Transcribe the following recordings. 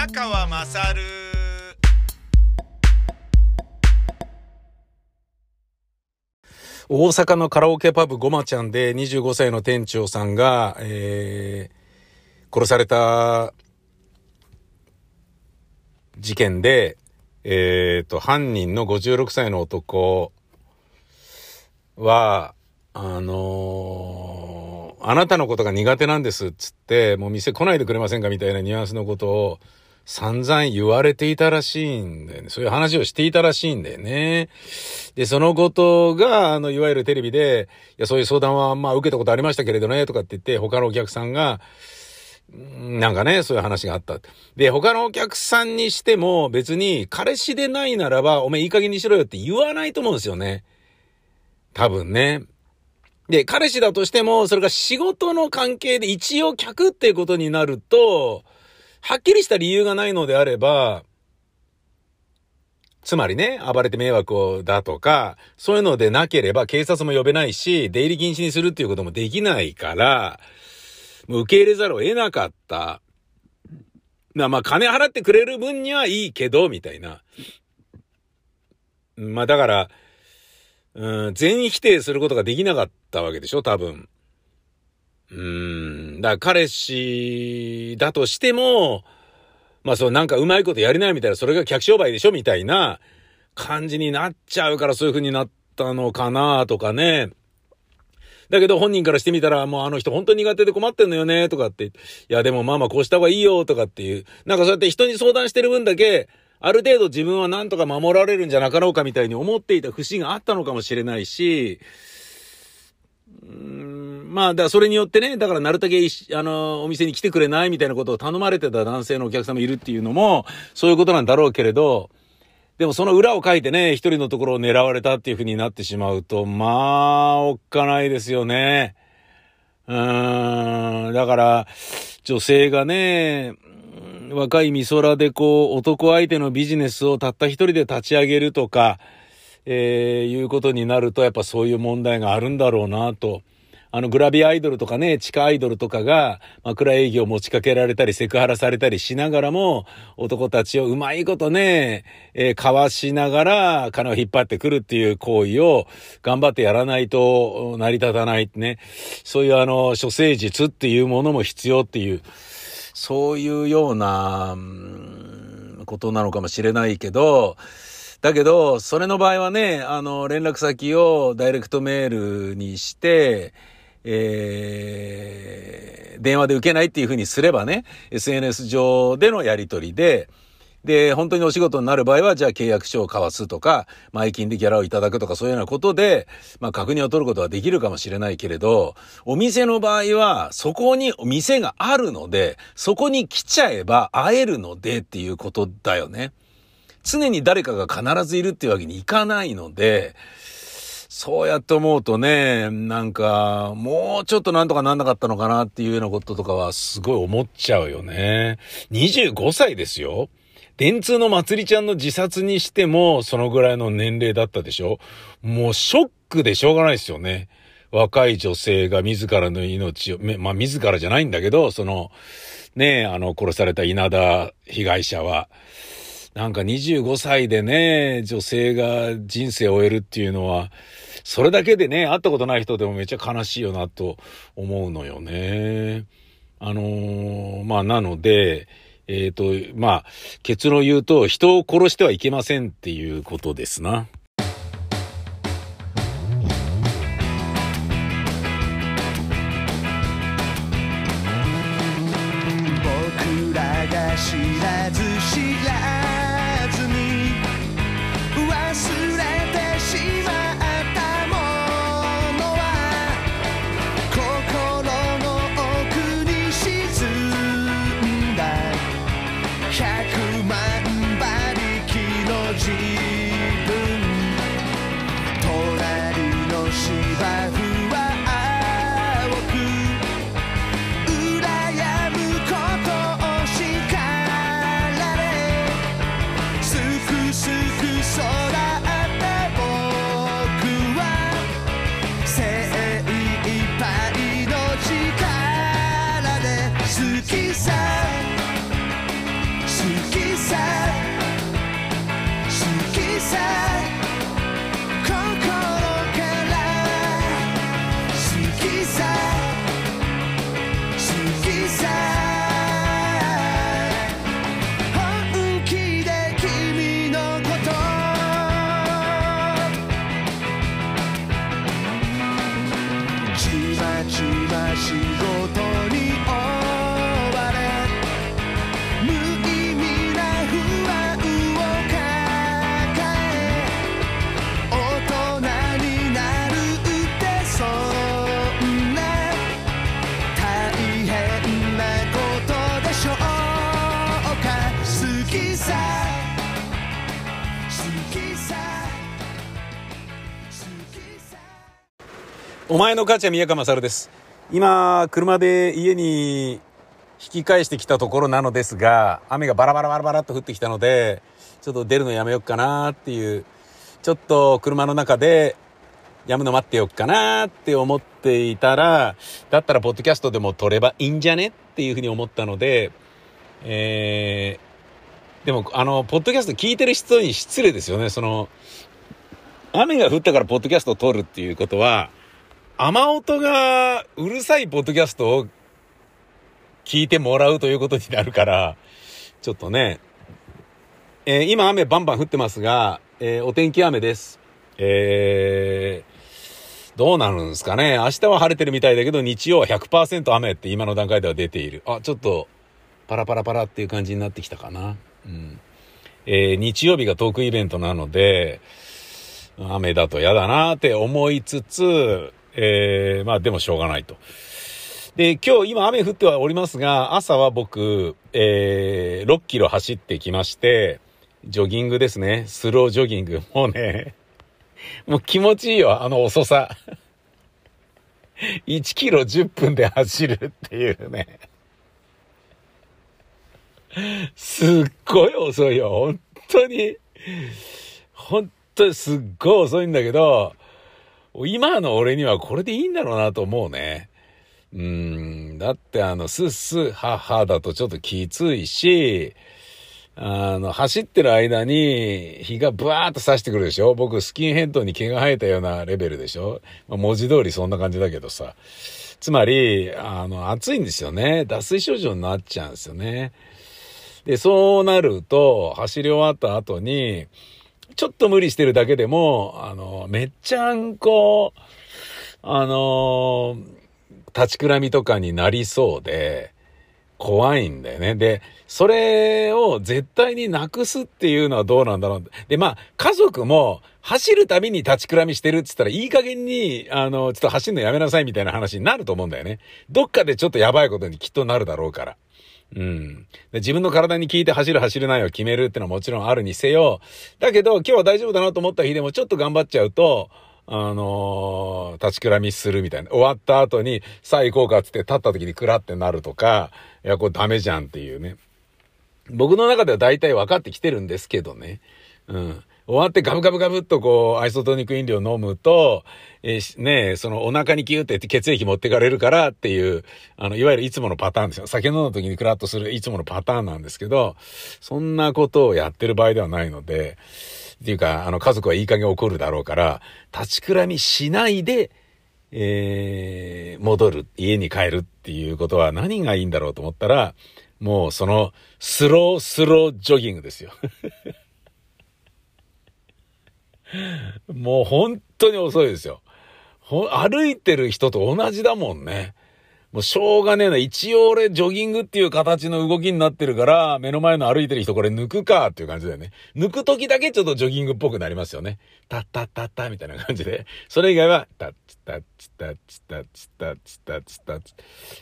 宮川まさる大阪のカラオケパブごまちゃんで25歳の店長さんが、えー、殺された事件で、えっ、ー、と、犯人の56歳の男は、あのー、あなたのことが苦手なんですっつって、もう店来ないでくれませんかみたいなニュアンスのことを散々言われていたらしいんだよね。そういう話をしていたらしいんだよね。で、そのことが、あの、いわゆるテレビで、いや、そういう相談は、まあ、受けたことありましたけれどね、とかって言って、他のお客さんが、なんかね、そういう話があった。で、他のお客さんにしても別に彼氏でないならば、お前いい加減にしろよって言わないと思うんですよね。多分ね。で、彼氏だとしても、それが仕事の関係で一応客っていうことになると、はっきりした理由がないのであれば、つまりね、暴れて迷惑をだとか、そういうのでなければ警察も呼べないし、出入り禁止にするっていうこともできないから、受け入れざるを得なかった。まあ、金払ってくれる分にはいいけど、みたいな。まあ、だから、うん、全否定することができなかったわけでしょ、多分。うん、だから彼氏だとしても、まあそうなんかうまいことやりないみたいな、それが客商売でしょみたいな感じになっちゃうからそういう風になったのかなとかね。だけど本人からしてみたら、もうあの人本当に苦手で困ってんのよね、とかって。いやでもまあまあこうした方がいいよ、とかっていう。なんかそうやって人に相談してる分だけ、ある程度自分はなんとか守られるんじゃなかろうかみたいに思っていた節があったのかもしれないし、うんまあ、だからそれによってね、だからなるたけ、あの、お店に来てくれないみたいなことを頼まれてた男性のお客様いるっていうのも、そういうことなんだろうけれど、でもその裏を書いてね、一人のところを狙われたっていう風になってしまうと、まあ、おっかないですよね。うーん、だから、女性がね、若い美空でこう、男相手のビジネスをたった一人で立ち上げるとか、えー、いうことになると、やっぱそういう問題があるんだろうなと。あの、グラビアアイドルとかね、地下アイドルとかが、枕営業を持ちかけられたり、セクハラされたりしながらも、男たちをうまいことね、えー、かわしながら、金を引っ張ってくるっていう行為を、頑張ってやらないと成り立たないね。そういうあの、処世術っていうものも必要っていう、そういうような、ことなのかもしれないけど、だけど、それの場合はね、あの、連絡先をダイレクトメールにして、えー、電話で受けないっていうふうにすればね、SNS 上でのやり取りで、で、本当にお仕事になる場合は、じゃあ契約書を交わすとか、前金でギャラをいただくとか、そういうようなことで、まあ確認を取ることはできるかもしれないけれど、お店の場合は、そこにお店があるので、そこに来ちゃえば会えるのでっていうことだよね。常に誰かが必ずいるっていうわけにいかないので、そうやって思うとね、なんか、もうちょっとなんとかなんなかったのかなっていうようなこととかはすごい思っちゃうよね。25歳ですよ。電通のまつりちゃんの自殺にしても、そのぐらいの年齢だったでしょもうショックでしょうがないですよね。若い女性が自らの命を、まあ、自らじゃないんだけど、その、ねあの、殺された稲田被害者は、なんか25歳でね、女性が人生を終えるっていうのは、それだけでね、会ったことない人でもめっちゃ悲しいよなと思うのよね。あのー、まあ、なので、えっ、ー、と、まあ、結論言うと、人を殺してはいけませんっていうことですな。薄く空お前の母ちゃん宮川勝です。今、車で家に引き返してきたところなのですが、雨がバラバラバラバラっと降ってきたので、ちょっと出るのやめようかなっていう、ちょっと車の中でやむの待ってよっかなって思っていたら、だったらポッドキャストでも撮ればいいんじゃねっていうふうに思ったので、えー、でも、あの、ポッドキャスト聞いてる人に失礼ですよね。その、雨が降ったからポッドキャストを撮るっていうことは、雨音がうるさいポッドキャストを聞いてもらうということになるから、ちょっとね、えー今雨バンバン降ってますが、えーお天気雨です。えーどうなるんですかね。明日は晴れてるみたいだけど、日曜は100%雨って今の段階では出ている。あ、ちょっと、パラパラパラっていう感じになってきたかな。うん。えー日曜日がトークイベントなので、雨だと嫌だなって思いつつ、えー、まあでもしょうがないと。で、今日今雨降ってはおりますが、朝は僕、えー、6キロ走ってきまして、ジョギングですね。スロージョギング。もうね、もう気持ちいいよ、あの遅さ。1キロ10分で走るっていうね。すっごい遅いよ、本当に。本当にすっごい遅いんだけど、今の俺にはこれでいいんだろうなと思うね。うん、だってあの、スッスッハッハだとちょっときついし、あの、走ってる間に日がブワーっと差してくるでしょ僕スキンヘッドに毛が生えたようなレベルでしょ、まあ、文字通りそんな感じだけどさ。つまり、あの、暑いんですよね。脱水症状になっちゃうんですよね。で、そうなると、走り終わった後に、ちょっと無理してるだけでも、あの、めっちゃんこ、あの、立ちくらみとかになりそうで、怖いんだよね。で、それを絶対になくすっていうのはどうなんだろう。で、まあ、家族も走るたびに立ちくらみしてるって言ったらいい加減に、あの、ちょっと走るのやめなさいみたいな話になると思うんだよね。どっかでちょっとやばいことにきっとなるだろうから。うん。自分の体に聞いて走る走るないを決めるってのはもちろんあるにせよ。だけど今日は大丈夫だなと思った日でもちょっと頑張っちゃうと、あのー立ちくらみするみたいな。終わった後に、さあ行こうかっつって立った時にクラってなるとか、いや、これダメじゃんっていうね。僕の中では大体分かってきてるんですけどね。うん。終わってガブガブガブっとこう、アイソトニック飲料飲むと、えーねそのお腹にキューって血液持ってかれるからっていう、あの、いわゆるいつものパターンですよ。酒飲んだ時にクラッとするいつものパターンなんですけど、そんなことをやってる場合ではないので、っていうか、あの、家族はいい加減怒るだろうから、立ちくらみしないで、えー、戻る、家に帰るっていうことは何がいいんだろうと思ったら、もうその、スロースロージョギングですよ。もう本当に遅いですよ。歩いてる人と同じだもんね。もうしょうがねえな。一応俺ジョギングっていう形の動きになってるから、目の前の歩いてる人これ抜くかっていう感じだよね。抜く時だけちょっとジョギングっぽくなりますよね。タッタッタッタみたいな感じで。それ以外は、タッチタッチタッチタッチタッチタッチタッチ。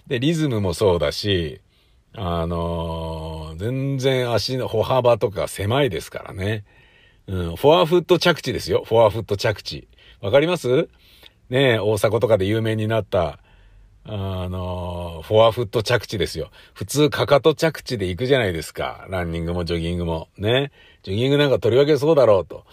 で、リズムもそうだし、あのー全然足の歩幅とか狭いですからね。うん、フォアフット着地ですよ。フォアフット着地。わかります？ねえ、大阪とかで有名になった、あの、フォアフット着地ですよ。普通、かかと着地で行くじゃないですか。ランニングもジョギングも。ね。ジョギングなんかとりわけそうだろうと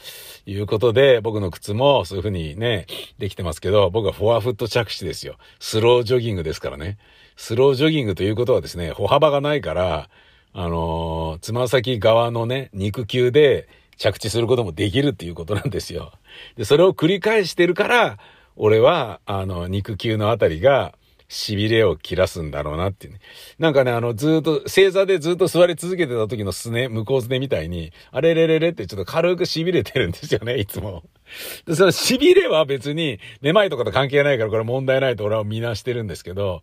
いうことで、僕の靴もそういう風にね、できてますけど、僕はフォアフット着地ですよ。スロージョギングですからね。スロージョギングということはですね、歩幅がないから、あのつま先側のね、肉球で着地することもできるっていうことなんですよ。で、それを繰り返してるから、俺は、あの、肉球のあたりが痺れを切らすんだろうなっていうね。なんかね、あの、ずっと、正座でずっと座り続けてた時のすね、向こうすねみたいに、あれれれれってちょっと軽く痺れてるんですよね、いつも。で、その痺れは別に、めまいとかと関係ないからこれ問題ないと俺は見なしてるんですけど、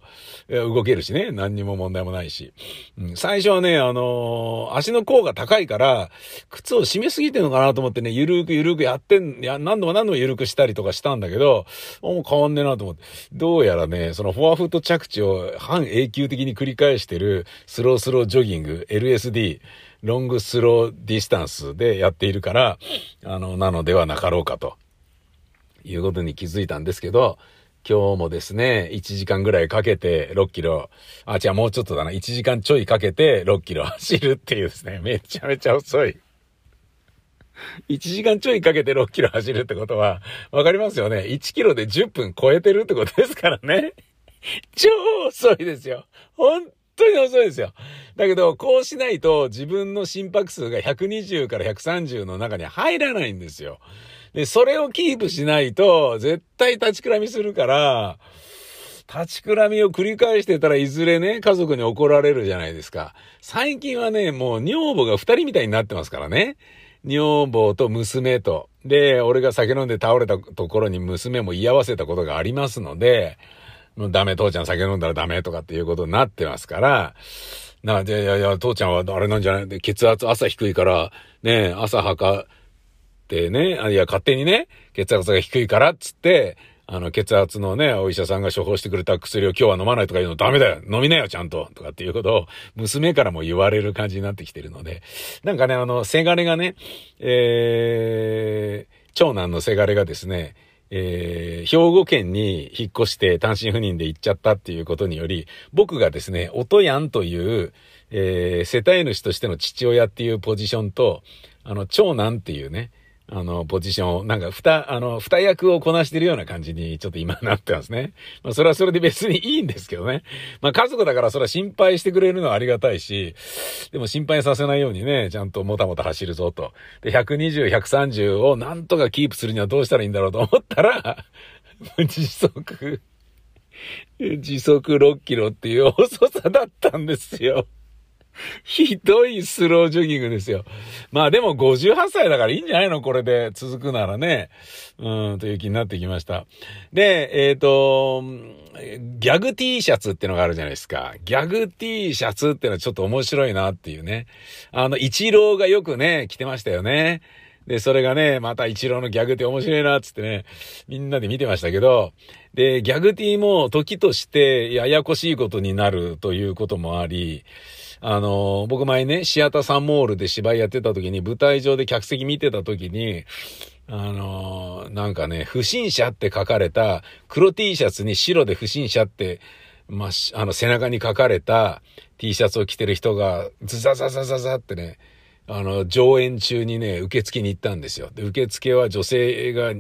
動けるしね、何にも問題もないし。うん、最初はね、あのー、足の甲が高いから、靴を締めすぎてるのかなと思ってね、ゆるくゆるくやってん、や、何度も何度もゆるくしたりとかしたんだけど、もう変わんねえなと思って。どうやらね、そのフォアフット着地を半永久的に繰り返してるスロースロージョギング、LSD、 long slow distance でやっているから、あの、なのではなかろうかと、いうことに気づいたんですけど、今日もですね、1時間ぐらいかけて6キロ、あ、違う、もうちょっとだな、1時間ちょいかけて6キロ走るっていうですね、めちゃめちゃ遅い。1時間ちょいかけて6キロ走るってことは、わかりますよね。1キロで10分超えてるってことですからね。超遅いですよ。本当に遅いですよ。だけど、こうしないと自分の心拍数が120から130の中に入らないんですよ。で、それをキープしないと、絶対立ちくらみするから、立ちくらみを繰り返してたらいずれね、家族に怒られるじゃないですか。最近はね、もう女房が二人みたいになってますからね。女房と娘と。で、俺が酒飲んで倒れたところに娘も居合わせたことがありますので、もうダメ、父ちゃん酒飲んだらダメとかっていうことになってますから、な、で、いやいや、父ちゃんはあれなんじゃない、血圧朝低いから、ね、朝測ってね、あいや、勝手にね、血圧が低いからっつって、あの、血圧のね、お医者さんが処方してくれた薬を今日は飲まないとか言うのダメだよ。飲みなよちゃんと。とかっていうことを、娘からも言われる感じになってきてるので、なんかね、あの、せがれがね、えー、長男のせがれがですね、えー、兵庫県に引っ越して単身赴任で行っちゃったっていうことにより、僕がですね、音やんという、えー、世帯主としての父親っていうポジションと、あの、長男っていうね、あの、ポジションを、なんか、二、あの、二役をこなしてるような感じに、ちょっと今なってますね。まあ、それはそれで別にいいんですけどね。まあ、家族だからそれは心配してくれるのはありがたいし、でも心配させないようにね、ちゃんともたもた走るぞと。で、120、130をなんとかキープするにはどうしたらいいんだろうと思ったら、時速、時速6キロっていう遅さだったんですよ。ひどいスロージョギングですよ。まあでも58歳だからいいんじゃないの？これで続くならね。うん、という気になってきました。で、えっ、ー、と、ギャグ T シャツってのがあるじゃないですか。ギャグ T シャツってのはちょっと面白いなっていうね。あの、イチローがよくね、着てましたよね。で、それがね、またイチローのギャグって面白いなっつってね、みんなで見てましたけど、で、ギャグ T も時としてややこしいことになるということもあり、あの、僕前ね、シアターサンモールで芝居やってた時に、舞台上で客席見てた時に、あの、なんかね、不審者って書かれた、黒 T シャツに白で不審者って、まあ、あの、背中に書かれた T シャツを着てる人が、ズザザザザザってね、あの、上演中にね、受付に行ったんですよ。で、受付は女性が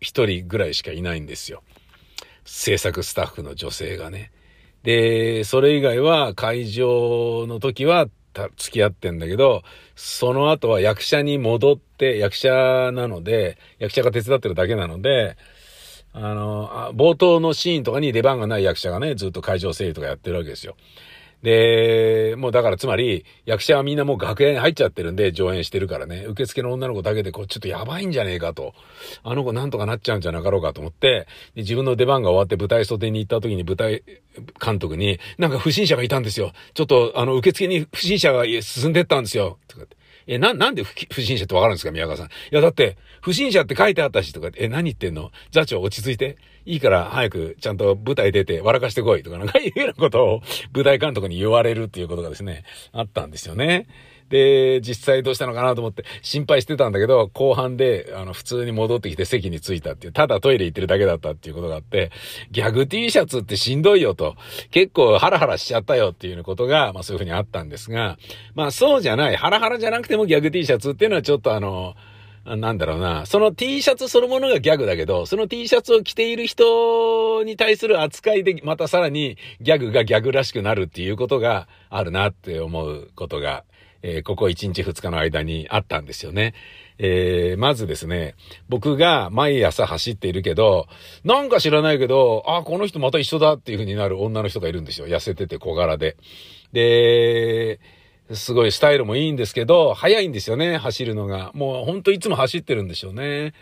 一人ぐらいしかいないんですよ。制作スタッフの女性がね。で、それ以外は会場の時は付き合ってんだけど、その後は役者に戻って、役者なので、役者が手伝ってるだけなので、あの、冒頭のシーンとかに出番がない役者がね、ずっと会場整理とかやってるわけですよ。で、もうだからつまり、役者はみんなもう楽屋に入っちゃってるんで、上演してるからね、受付の女の子だけで、こう、ちょっとやばいんじゃねえかと。あの子なんとかなっちゃうんじゃなかろうかと思って、で自分の出番が終わって舞台袖に行った時に舞台監督に、なんか不審者がいたんですよ。ちょっと、あの、受付に不審者が進んでったんですよ。とかって。え、な、なんで不審者ってわかるんですか宮川さん。いや、だって、不審者って書いてあったしとか、え、何言ってんの？座長落ち着いて。いいから早くちゃんと舞台出て笑かしてこいとかなんかいうようなことを舞台監督に言われるっていうことがですね、あったんですよね。で、実際どうしたのかなと思って心配してたんだけど、後半で、あの、普通に戻ってきて席に着いたっていう、ただトイレ行ってるだけだったっていうことがあって、ギャグ T シャツってしんどいよと、結構ハラハラしちゃったよっていうことが、まあそういうふうにあったんですが、まあそうじゃない、ハラハラじゃなくてもギャグ T シャツっていうのはちょっとあの、なんだろうな、その T シャツそのものがギャグだけど、その T シャツを着ている人に対する扱いで、またさらにギャグがギャグらしくなるっていうことがあるなって思うことが、えー、ここ1日2日の間にあったんですよね。えー、まずですね、僕が毎朝走っているけど、なんか知らないけど、あ、この人また一緒だっていう風になる女の人がいるんですよ。痩せてて小柄で。で、すごいスタイルもいいんですけど、早いんですよね、走るのが。もうほんといつも走ってるんでしょうね。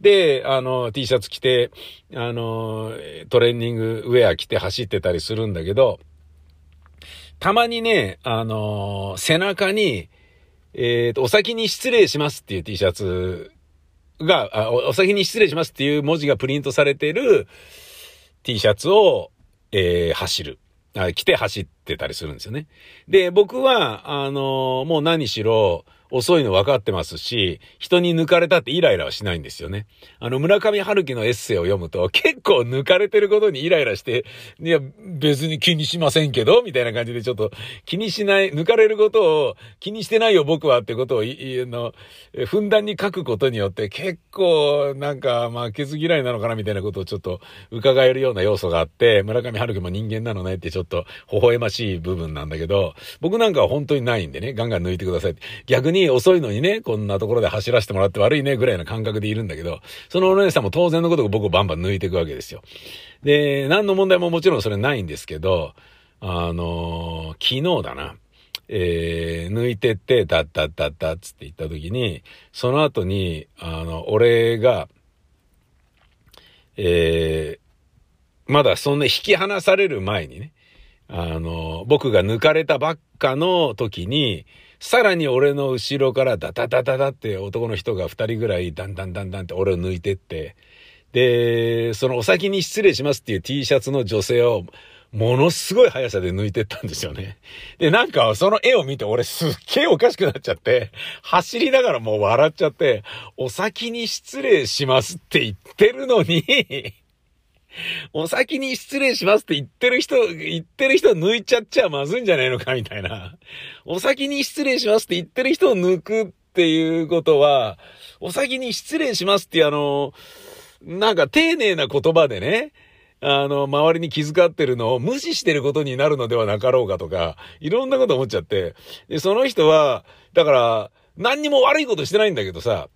で、あの、T シャツ着て、あの、トレーニングウェア着て走ってたりするんだけど、たまにね、あの、背中に、えっ、ー、と、お先に失礼しますっていう T シャツがお、お先に失礼しますっていう文字がプリントされてる T シャツを、えー、走る。あ着て走ってたりするんですよね。で、僕は、あのもう何しろ、遅いの分かってますし、人に抜かれたってイライラはしないんですよね。あの、村上春樹のエッセイを読むと、結構抜かれてることにイライラして、いや、別に気にしませんけど、みたいな感じでちょっと気にしない、抜かれることを気にしてないよ僕はってことを、い、の、ふんだんに書くことによって結構なんか、まあ、ケツ嫌いなのかなみたいなことをちょっと伺えるような要素があって、村上春樹も人間なのねってちょっと微笑ましい部分なんだけど、僕なんかは本当にないんでね、ガンガン抜いてくださいって。逆にに遅いのにね、こんなところで走らせてもらって悪いね、ぐらいな感覚でいるんだけど、そのお姉さんも当然のことを僕をバンバン抜いていくわけですよ。で、何の問題ももちろんそれないんですけど、あのー、昨日だな。えー、抜いてって、だったったったつって言った時に、その後に、あの、俺が、えー、まだそんな引き離される前にね、あの、僕が抜かれたばっかの時に、さらに俺の後ろからダダダダダって男の人が二人ぐらいダンダンダンダンって俺を抜いてって、で、そのお先に失礼しますっていう T シャツの女性をものすごい速さで抜いてったんですよね。で、なんかその絵を見て俺すっげえおかしくなっちゃって、走りながらもう笑っちゃって、お先に失礼しますって言ってるのにお先に失礼しますって言ってる人、言ってる人抜いちゃっちゃまずいんじゃないのかみたいな。お先に失礼しますって言ってる人を抜くっていうことは、お先に失礼しますってあの、なんか丁寧な言葉でね、あの、周りに気遣ってるのを無視してることになるのではなかろうかとか、いろんなこと思っちゃって。で、その人は、だから、何にも悪いことしてないんだけどさ、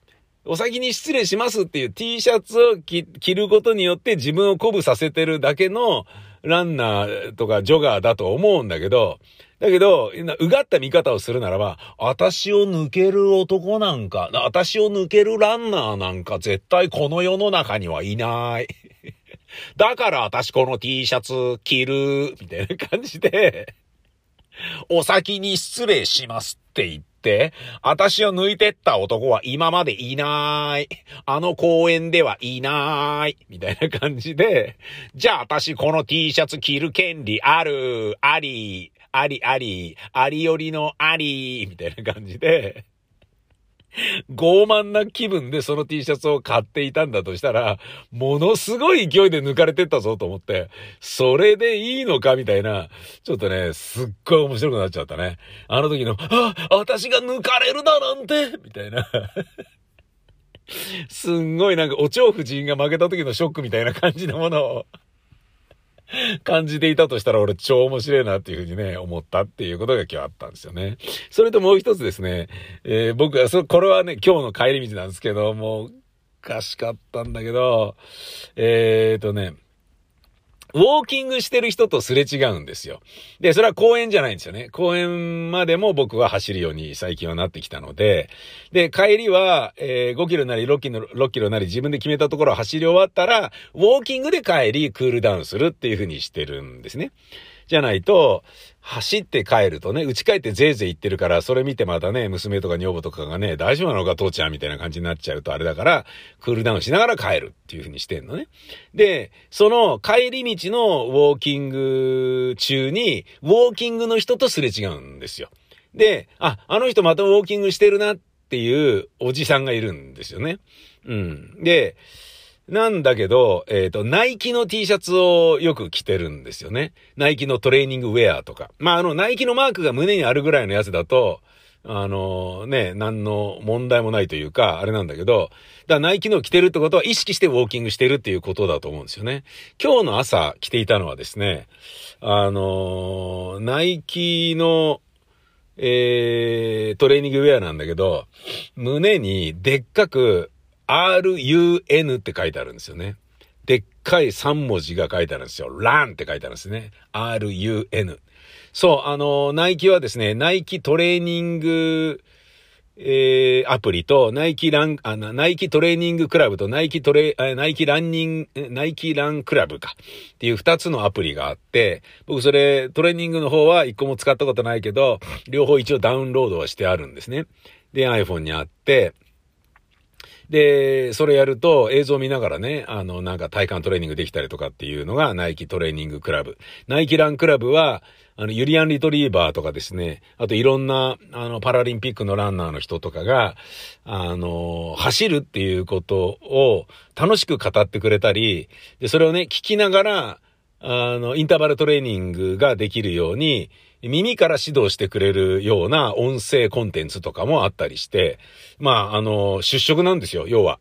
お先に失礼しますっていう T シャツを着ることによって自分を鼓舞させてるだけのランナーとかジョガーだと思うんだけど、だけど、うがった見方をするならば、私を抜ける男なんか、私を抜けるランナーなんか絶対この世の中にはいない。だから私この T シャツ着る、みたいな感じで、お先に失礼しますって言って、、私を抜いてった男は今までいない。あの公園ではいない。みたいな感じで、じゃあ私この T シャツ着る権利ある、あり、ありあり、ありよりのあり、みたいな感じで、傲慢な気分でその T シャツを買っていたんだとしたら、ものすごい勢いで抜かれてったぞと思って、それでいいのかみたいな、ちょっとね、すっごい面白くなっちゃったね。あの時の、あ、私が抜かれるだなんてみたいな。すんごいなんかお蝶夫人が負けた時のショックみたいな感じのものを 感じていたとしたら俺超面白いなっていうふうにね、思ったっていうことが今日あったんですよね。それともう一つですね、えー、僕は、そ、これはね、今日の帰り道なんですけど、もう、おかしかったんだけど、えーとね、ウォーキングしてる人とすれ違うんですよ。で、それは公園じゃないんですよね。公園までも僕は走るように最近はなってきたので、で、帰りは、えー、5キロなり6キロ、6キロなり自分で決めたところを走り終わったら、ウォーキングで帰り、クールダウンするっていうふうにしてるんですね。じゃないと、走って帰るとね、家帰ってぜいぜい言ってるから、それ見てまたね、娘とか女房とかがね、大丈夫なのか父ちゃんみたいな感じになっちゃうとあれだから、クールダウンしながら帰るっていう風にしてんのね。で、その帰り道のウォーキング中に、ウォーキングの人とすれ違うんですよ。で、あ、あの人またウォーキングしてるなっていうおじさんがいるんですよね。うん。で、なんだけど、えっ、ー、と、ナイキの T シャツをよく着てるんですよね。ナイキのトレーニングウェアとか。まあ、あの、ナイキのマークが胸にあるぐらいのやつだと、あのね、何の問題もないというか、あれなんだけど、だからナイキの着てるってことは意識してウォーキングしてるっていうことだと思うんですよね。今日の朝着ていたのはですね、あのナイキの、えー、トレーニングウェアなんだけど、胸にでっかく RUN って書いてあるんですよね。でっかい3文字が書いてあるんですよ。RUN って書いてあるんですね。RUN。そう、あの、ナイキはですね、ナイキトレーニング、えー、アプリと、ナイキラン、あの、ナイキトレーニングクラブと、ナイキトレ、ナイキランニング、ナイキランクラブか。っていう二つのアプリがあって、僕それ、トレーニングの方は一個も使ったことないけど、両方一応ダウンロードはしてあるんですね。で、iPhone にあって、で、それやると映像見ながらね、あの、なんか体幹トレーニングできたりとかっていうのがナイキトレーニングクラブ。ナイキランクラブは、あの、ユリアン・リトリーバーとかですね、あといろんな、あの、パラリンピックのランナーの人とかが、あの、走るっていうことを楽しく語ってくれたり、で、それをね、聞きながら、あの、インターバルトレーニングができるように、耳から指導してくれるような音声コンテンツとかもあったりして、まあ、あの、出色なんですよ、要は。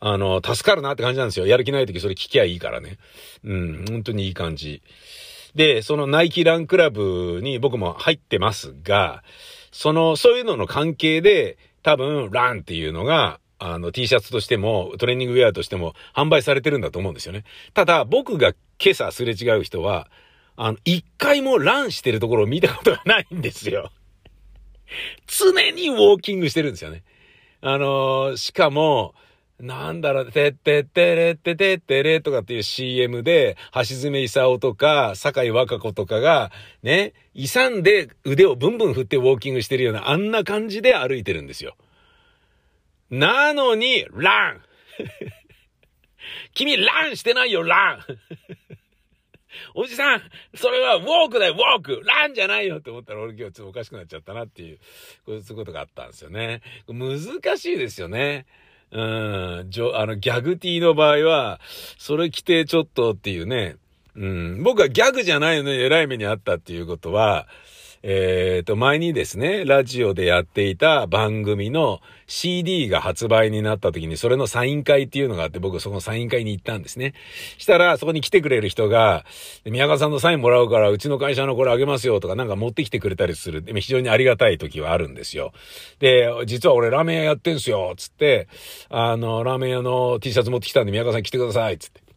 あの、助かるなって感じなんですよ。やる気ない時それ聞きゃいいからね。うん、本当にいい感じ。で、そのナイキランクラブに僕も入ってますが、その、そういうのの関係で、多分、ランっていうのが、あの、T シャツとしても、トレーニングウェアとしても販売されてるんだと思うんですよね。ただ、僕が今朝すれ違う人は、あの、一回もランしてるところを見たことがないんですよ。常にウォーキングしてるんですよね。あのー、しかも、なんだろう、てってってれっててってれとかっていう CM で、橋爪勲とか、坂井若子とかが、ね、勇んで腕をブンブン振ってウォーキングしてるような、あんな感じで歩いてるんですよ。なのに、ラン 君、ランしてないよ、ランおじさん、それはウォークだよ、ウォークランじゃないよって思ったら俺今日ちょっとおかしくなっちゃったなっていう、こういうことがあったんですよね。難しいですよね。うん、じょ、あの、ギャグティーの場合は、それ着てちょっとっていうね、うん、僕はギャグじゃないのに偉い目にあったっていうことは、えっ、ー、と、前にですね、ラジオでやっていた番組の CD が発売になった時に、それのサイン会っていうのがあって、僕そのサイン会に行ったんですね。したら、そこに来てくれる人が、宮川さんのサインもらうから、うちの会社のこれあげますよとか、なんか持ってきてくれたりする。で非常にありがたい時はあるんですよ。で、実は俺ラーメン屋やってんすよ、つって、あの、ラーメン屋の T シャツ持ってきたんで、宮川さん来てください、つって。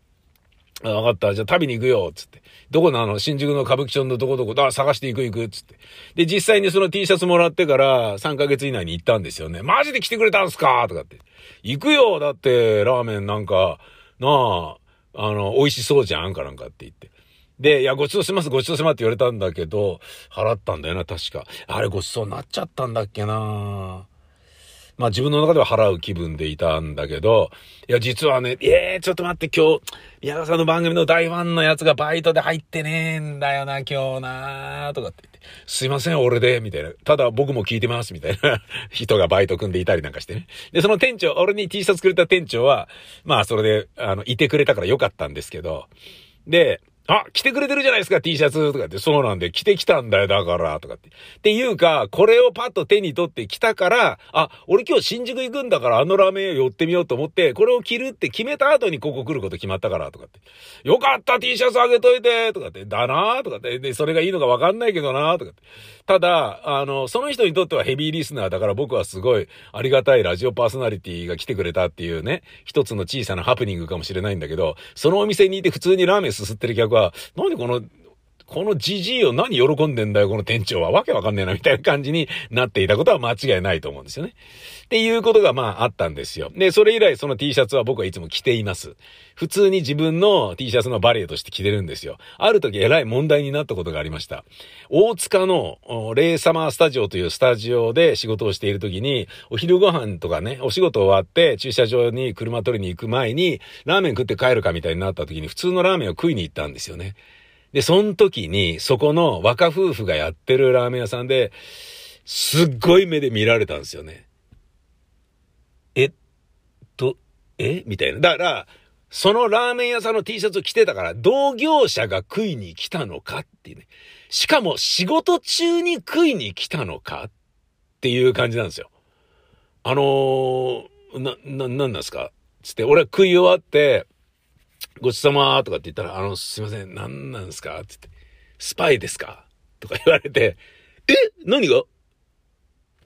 わかった。じゃあ食べに行くよ。つって。どこなの新宿の歌舞伎町のどこどこだ探して行く行く。つって。で、実際にその T シャツもらってから3ヶ月以内に行ったんですよね。マジで来てくれたんすかとかって。行くよだって、ラーメンなんか、なあ、あの、美味しそうじゃんかなんかって言って。で、いや、ごちそうします、ごちそうしますって言われたんだけど、払ったんだよな、確か。あれごちそうになっちゃったんだっけなまあ自分の中では払う気分でいたんだけど、いや、実はね、ええー、ちょっと待って今日、宮川さんの番組の大ファンのやつがバイトで入ってねえんだよな、今日なーとかって言って、すいません、俺で、みたいな。ただ僕も聞いてます、みたいな 人がバイト組んでいたりなんかしてね。で、その店長、俺に T シャツくれた店長は、まあそれで、あの、いてくれたからよかったんですけど、で、あ、着てくれてるじゃないですか、T シャツとかって、そうなんで、着てきたんだよ、だから、とかって。っていうか、これをパッと手に取って着たから、あ、俺今日新宿行くんだから、あのラーメン屋寄ってみようと思って、これを着るって決めた後にここ来ること決まったから、とかって。よかった、T シャツあげといて、とかって、だなとかって、で、それがいいのかわかんないけどなとかって。ただ、あの、その人にとってはヘビーリスナーだから僕はすごいありがたいラジオパーソナリティが来てくれたっていうね、一つの小さなハプニングかもしれないんだけど、そのお店にいて普通にラーメンすすってる客は、なんでこのこのじじいを何喜んでんだよ、この店長は。わけわかんねえな、みたいな感じになっていたことは間違いないと思うんですよね。っていうことがまああったんですよ。で、それ以来その T シャツは僕はいつも着ています。普通に自分の T シャツのバリエとして着てるんですよ。ある時えらい問題になったことがありました。大塚のレイサマースタジオというスタジオで仕事をしている時に、お昼ご飯とかね、お仕事終わって駐車場に車取りに行く前に、ラーメン食って帰るかみたいになった時に普通のラーメンを食いに行ったんですよね。で、その時に、そこの若夫婦がやってるラーメン屋さんで、すっごい目で見られたんですよね。えっと、え？みたいな。だから、そのラーメン屋さんの T シャツを着てたから、同業者が食いに来たのかっていうね。しかも仕事中に食いに来たのかっていう感じなんですよ。あのー、な、な、なんなんですか？つって、俺は食い終わって、ごちそうさまとかって言ったら、あの、すいません、何なんですか？って言って、スパイですか？とか言われて、え？何が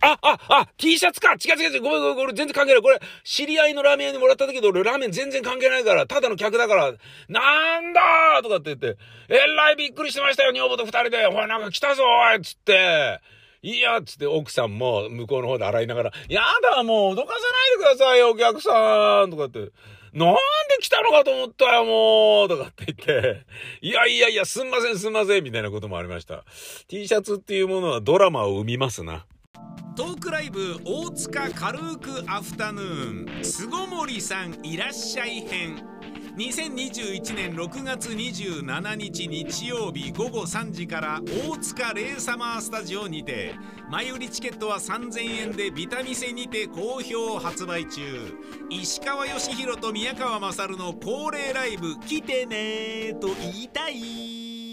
あ、あ、あ、T シャツか違う違う違う。ごめんごめん、俺全然関係ない。これ、知り合いのラーメン屋にもらった時ど、俺ラーメン全然関係ないから、ただの客だから、なんだとかって言って、えらいびっくりしてましたよ、女房と二人で。ほら、なんか来たぞーいつって。いや、つって奥さんも向こうの方で洗いながら、やだ、もう脅かさないでくださいよ、お客さんとかって。なんで来たのかと思ったよ、もうとかって言って、いやいやいや、すんませんすんませんみたいなこともありました。T シャツっていうものはドラマを生みますな。トークライブ大塚軽くアフタヌーン巣ごもりさんいらっしゃい編2021年6月27日日曜日午後3時から大塚レイサマースタジオにて前売りチケットは3000円でビタミセにて好評発売中。石川義弘と宮川勝の恒例ライブ来てねと言いたい。